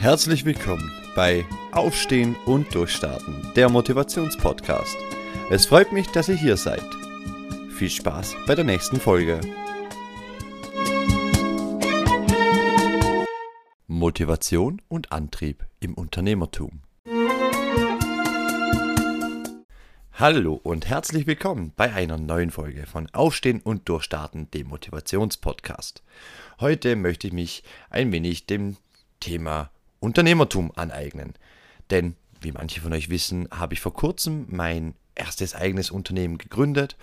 Herzlich willkommen bei Aufstehen und Durchstarten, der Motivationspodcast. Es freut mich, dass ihr hier seid. Viel Spaß bei der nächsten Folge. Motivation und Antrieb im Unternehmertum. Hallo und herzlich willkommen bei einer neuen Folge von Aufstehen und Durchstarten, dem Motivationspodcast. Heute möchte ich mich ein wenig dem Thema Unternehmertum aneignen. Denn, wie manche von euch wissen, habe ich vor kurzem mein erstes eigenes Unternehmen gegründet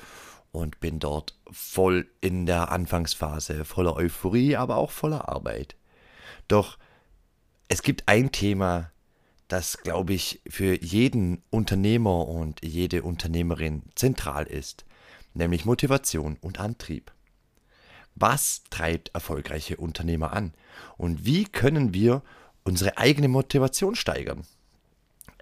und bin dort voll in der Anfangsphase, voller Euphorie, aber auch voller Arbeit. Doch es gibt ein Thema, das, glaube ich, für jeden Unternehmer und jede Unternehmerin zentral ist, nämlich Motivation und Antrieb. Was treibt erfolgreiche Unternehmer an? Und wie können wir unsere eigene Motivation steigern.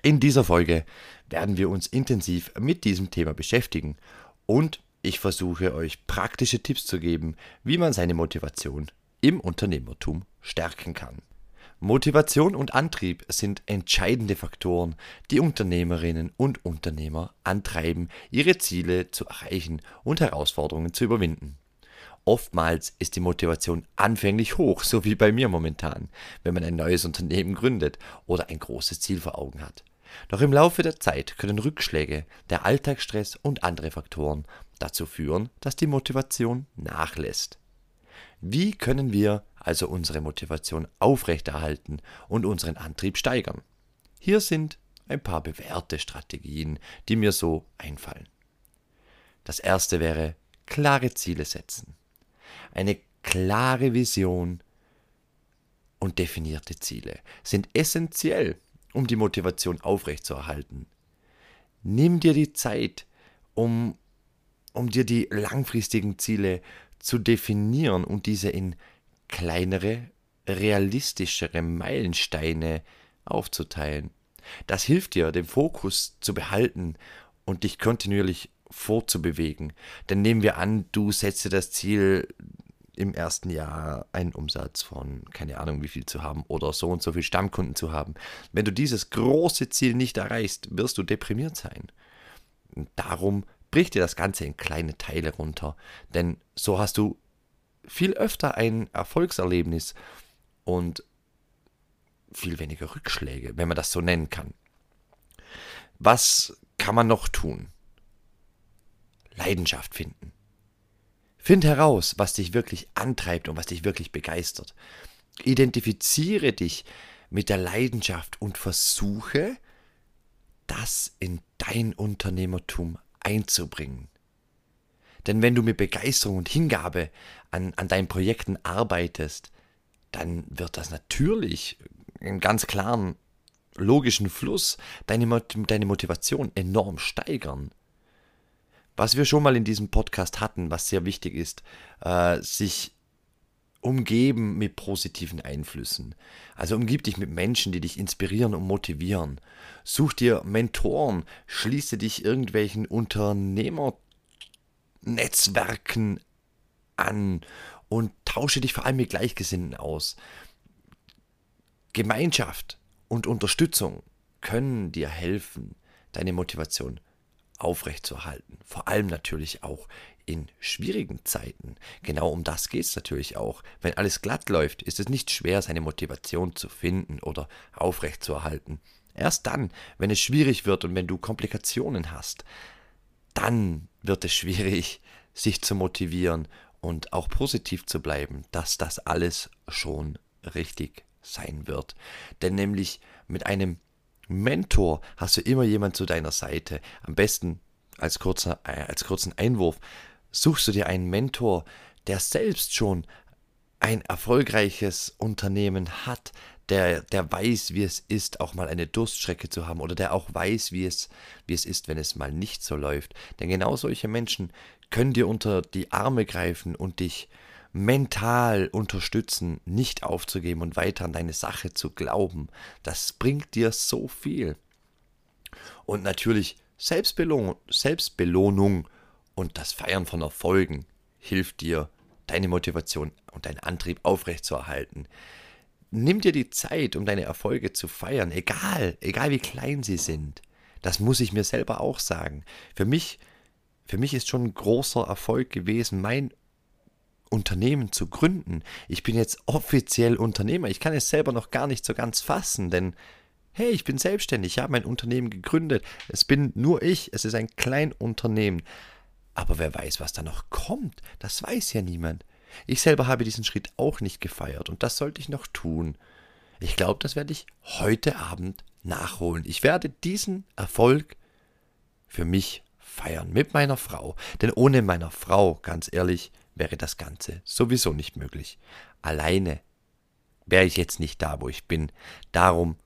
In dieser Folge werden wir uns intensiv mit diesem Thema beschäftigen und ich versuche euch praktische Tipps zu geben, wie man seine Motivation im Unternehmertum stärken kann. Motivation und Antrieb sind entscheidende Faktoren, die Unternehmerinnen und Unternehmer antreiben, ihre Ziele zu erreichen und Herausforderungen zu überwinden. Oftmals ist die Motivation anfänglich hoch, so wie bei mir momentan, wenn man ein neues Unternehmen gründet oder ein großes Ziel vor Augen hat. Doch im Laufe der Zeit können Rückschläge, der Alltagsstress und andere Faktoren dazu führen, dass die Motivation nachlässt. Wie können wir also unsere Motivation aufrechterhalten und unseren Antrieb steigern? Hier sind ein paar bewährte Strategien, die mir so einfallen. Das erste wäre klare Ziele setzen eine klare Vision und definierte Ziele sind essentiell, um die Motivation aufrechtzuerhalten. Nimm dir die Zeit, um, um dir die langfristigen Ziele zu definieren und diese in kleinere, realistischere Meilensteine aufzuteilen. Das hilft dir, den Fokus zu behalten und dich kontinuierlich vorzubewegen. Denn nehmen wir an, du setzt dir das Ziel, im ersten Jahr einen Umsatz von keine Ahnung wie viel zu haben oder so und so viel Stammkunden zu haben. Wenn du dieses große Ziel nicht erreichst, wirst du deprimiert sein. Und darum brich dir das Ganze in kleine Teile runter, denn so hast du viel öfter ein Erfolgserlebnis und viel weniger Rückschläge, wenn man das so nennen kann. Was kann man noch tun? Leidenschaft finden. Find heraus, was dich wirklich antreibt und was dich wirklich begeistert. Identifiziere dich mit der Leidenschaft und versuche, das in dein Unternehmertum einzubringen. Denn wenn du mit Begeisterung und Hingabe an, an deinen Projekten arbeitest, dann wird das natürlich einen ganz klaren, logischen Fluss deine, deine Motivation enorm steigern. Was wir schon mal in diesem Podcast hatten, was sehr wichtig ist, äh, sich umgeben mit positiven Einflüssen. Also umgib dich mit Menschen, die dich inspirieren und motivieren. Such dir Mentoren, schließe dich irgendwelchen Unternehmernetzwerken an und tausche dich vor allem mit Gleichgesinnten aus. Gemeinschaft und Unterstützung können dir helfen, deine Motivation aufrechtzuerhalten. Vor allem natürlich auch in schwierigen Zeiten. Genau um das geht es natürlich auch. Wenn alles glatt läuft, ist es nicht schwer, seine Motivation zu finden oder aufrechtzuerhalten. Erst dann, wenn es schwierig wird und wenn du Komplikationen hast, dann wird es schwierig, sich zu motivieren und auch positiv zu bleiben, dass das alles schon richtig sein wird. Denn nämlich mit einem Mentor hast du immer jemand zu deiner Seite. Am besten als, kurzer, äh, als kurzen Einwurf suchst du dir einen Mentor, der selbst schon ein erfolgreiches Unternehmen hat, der, der weiß, wie es ist, auch mal eine Durststrecke zu haben oder der auch weiß, wie es, wie es ist, wenn es mal nicht so läuft. Denn genau solche Menschen können dir unter die Arme greifen und dich mental unterstützen, nicht aufzugeben und weiter an deine Sache zu glauben. Das bringt dir so viel. Und natürlich Selbstbelohnung, Selbstbelohnung und das Feiern von Erfolgen hilft dir, deine Motivation und deinen Antrieb aufrechtzuerhalten. nimm dir die Zeit, um deine Erfolge zu feiern, egal, egal wie klein sie sind. Das muss ich mir selber auch sagen. Für mich, für mich ist schon ein großer Erfolg gewesen, mein Unternehmen zu gründen. Ich bin jetzt offiziell Unternehmer. Ich kann es selber noch gar nicht so ganz fassen, denn hey, ich bin selbstständig, ich habe mein Unternehmen gegründet. Es bin nur ich, es ist ein Kleinunternehmen. Aber wer weiß, was da noch kommt, das weiß ja niemand. Ich selber habe diesen Schritt auch nicht gefeiert und das sollte ich noch tun. Ich glaube, das werde ich heute Abend nachholen. Ich werde diesen Erfolg für mich feiern mit meiner Frau. Denn ohne meiner Frau, ganz ehrlich, wäre das Ganze sowieso nicht möglich. Alleine wäre ich jetzt nicht da, wo ich bin. Darum,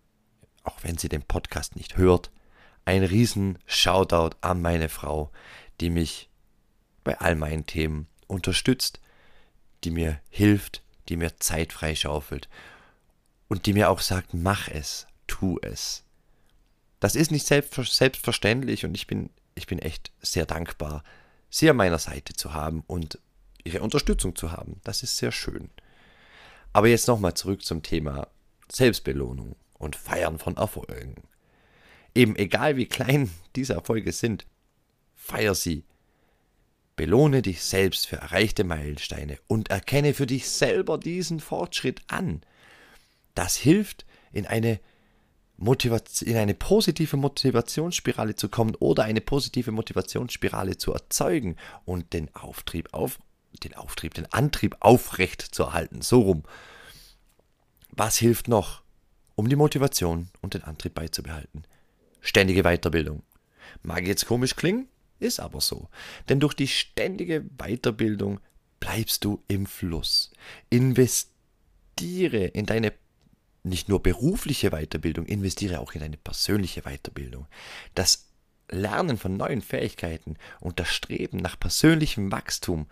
auch wenn sie den Podcast nicht hört, ein riesen Shoutout an meine Frau, die mich bei all meinen Themen unterstützt, die mir hilft, die mir Zeit freischaufelt und die mir auch sagt, mach es, tu es. Das ist nicht selbstverständlich und ich bin, ich bin echt sehr dankbar, sie an meiner Seite zu haben und ihre Unterstützung zu haben. Das ist sehr schön. Aber jetzt nochmal zurück zum Thema Selbstbelohnung und Feiern von Erfolgen. Eben egal wie klein diese Erfolge sind, feier sie Belohne dich selbst für erreichte Meilensteine und erkenne für dich selber diesen Fortschritt an. Das hilft, in eine, Motivation, in eine positive Motivationsspirale zu kommen oder eine positive Motivationsspirale zu erzeugen und den Auftrieb auf, den Auftrieb, den Antrieb aufrecht zu erhalten. So rum. Was hilft noch, um die Motivation und den Antrieb beizubehalten? Ständige Weiterbildung. Mag jetzt komisch klingen, ist aber so. Denn durch die ständige Weiterbildung bleibst du im Fluss. Investiere in deine nicht nur berufliche Weiterbildung, investiere auch in deine persönliche Weiterbildung. Das Lernen von neuen Fähigkeiten und das Streben nach persönlichem Wachstum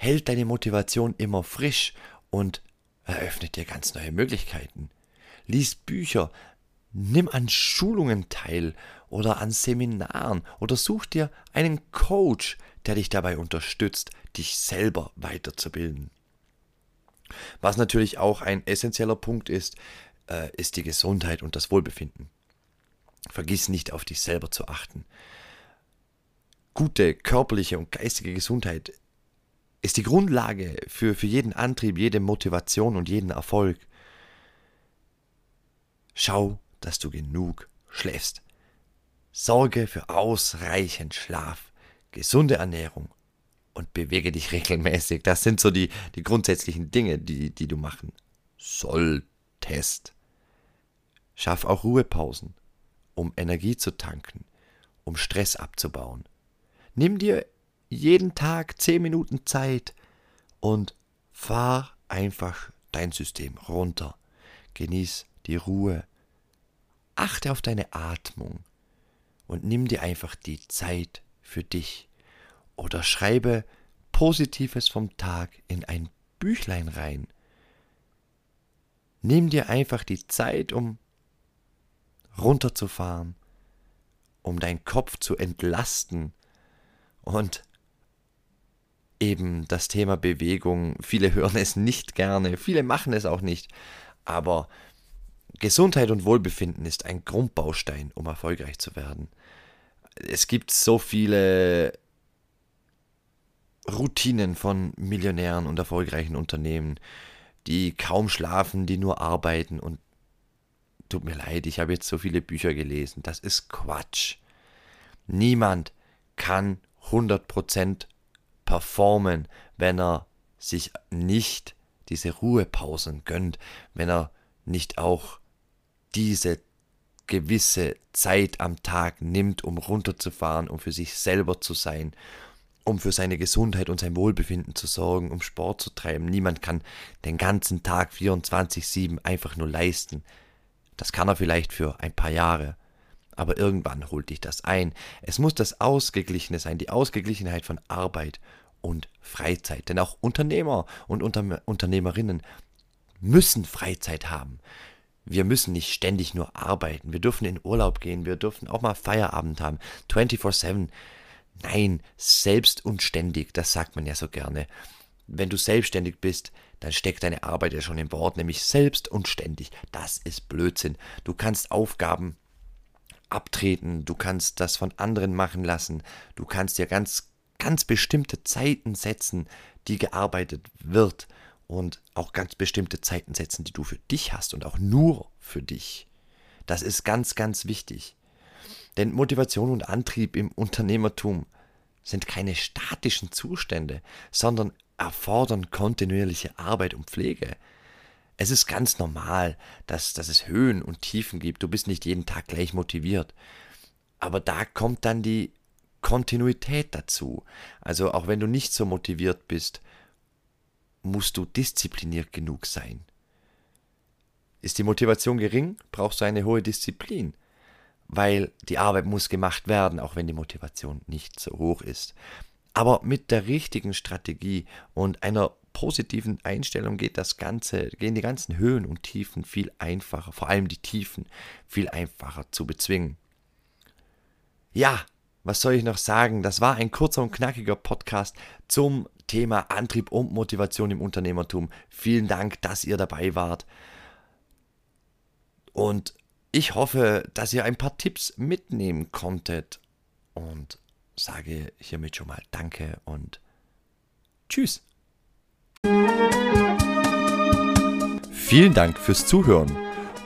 hält deine Motivation immer frisch und eröffnet dir ganz neue Möglichkeiten. Lies Bücher, nimm an Schulungen teil oder an Seminaren oder such dir einen Coach, der dich dabei unterstützt, dich selber weiterzubilden. Was natürlich auch ein essentieller Punkt ist, äh, ist die Gesundheit und das Wohlbefinden. Vergiss nicht auf dich selber zu achten. Gute körperliche und geistige Gesundheit ist die Grundlage für, für jeden Antrieb, jede Motivation und jeden Erfolg. Schau, dass du genug schläfst. Sorge für ausreichend Schlaf, gesunde Ernährung und bewege dich regelmäßig. Das sind so die, die grundsätzlichen Dinge, die, die du machen solltest. Schaff auch Ruhepausen, um Energie zu tanken, um Stress abzubauen. Nimm dir jeden Tag zehn Minuten Zeit und fahr einfach dein System runter. Genieß die Ruhe. Achte auf deine Atmung und nimm dir einfach die Zeit für dich. Oder schreibe Positives vom Tag in ein Büchlein rein. Nimm dir einfach die Zeit, um runterzufahren, um deinen Kopf zu entlasten und eben das Thema Bewegung. Viele hören es nicht gerne, viele machen es auch nicht, aber Gesundheit und Wohlbefinden ist ein Grundbaustein, um erfolgreich zu werden. Es gibt so viele Routinen von Millionären und erfolgreichen Unternehmen, die kaum schlafen, die nur arbeiten und tut mir leid, ich habe jetzt so viele Bücher gelesen, das ist Quatsch. Niemand kann 100% performen, wenn er sich nicht diese Ruhepausen gönnt, wenn er nicht auch diese gewisse Zeit am Tag nimmt, um runterzufahren, um für sich selber zu sein, um für seine Gesundheit und sein Wohlbefinden zu sorgen, um Sport zu treiben. Niemand kann den ganzen Tag 24-7 einfach nur leisten. Das kann er vielleicht für ein paar Jahre, aber irgendwann holt dich das ein. Es muss das Ausgeglichene sein, die Ausgeglichenheit von Arbeit und Freizeit. Denn auch Unternehmer und Unter Unternehmerinnen müssen Freizeit haben. Wir müssen nicht ständig nur arbeiten. Wir dürfen in Urlaub gehen. Wir dürfen auch mal Feierabend haben. 24-7. Nein, selbst und ständig. Das sagt man ja so gerne. wenn du selbstständig bist, dann steckt deine Arbeit ja schon im Wort, nämlich selbst und ständig. Das ist Blödsinn. Du kannst Aufgaben abtreten, du kannst das von anderen machen lassen, du kannst dir ganz, ganz bestimmte Zeiten setzen, die gearbeitet wird und auch ganz bestimmte Zeiten setzen, die du für dich hast und auch nur für dich. Das ist ganz, ganz wichtig. Denn Motivation und Antrieb im Unternehmertum sind keine statischen Zustände, sondern erfordern kontinuierliche Arbeit und Pflege. Es ist ganz normal, dass, dass es Höhen und Tiefen gibt. Du bist nicht jeden Tag gleich motiviert. Aber da kommt dann die Kontinuität dazu. Also auch wenn du nicht so motiviert bist, musst du diszipliniert genug sein. Ist die Motivation gering, brauchst du eine hohe Disziplin, weil die Arbeit muss gemacht werden, auch wenn die Motivation nicht so hoch ist. Aber mit der richtigen Strategie und einer positiven Einstellung geht das Ganze, gehen die ganzen Höhen und Tiefen viel einfacher, vor allem die Tiefen viel einfacher zu bezwingen. Ja, was soll ich noch sagen? Das war ein kurzer und knackiger Podcast zum Thema Antrieb und Motivation im Unternehmertum. Vielen Dank, dass ihr dabei wart. Und ich hoffe, dass ihr ein paar Tipps mitnehmen konntet. Und sage hiermit schon mal Danke und Tschüss. Vielen Dank fürs Zuhören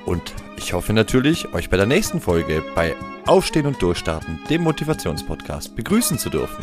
und ich hoffe natürlich, euch bei der nächsten Folge bei Aufstehen und Durchstarten, dem Motivationspodcast, begrüßen zu dürfen.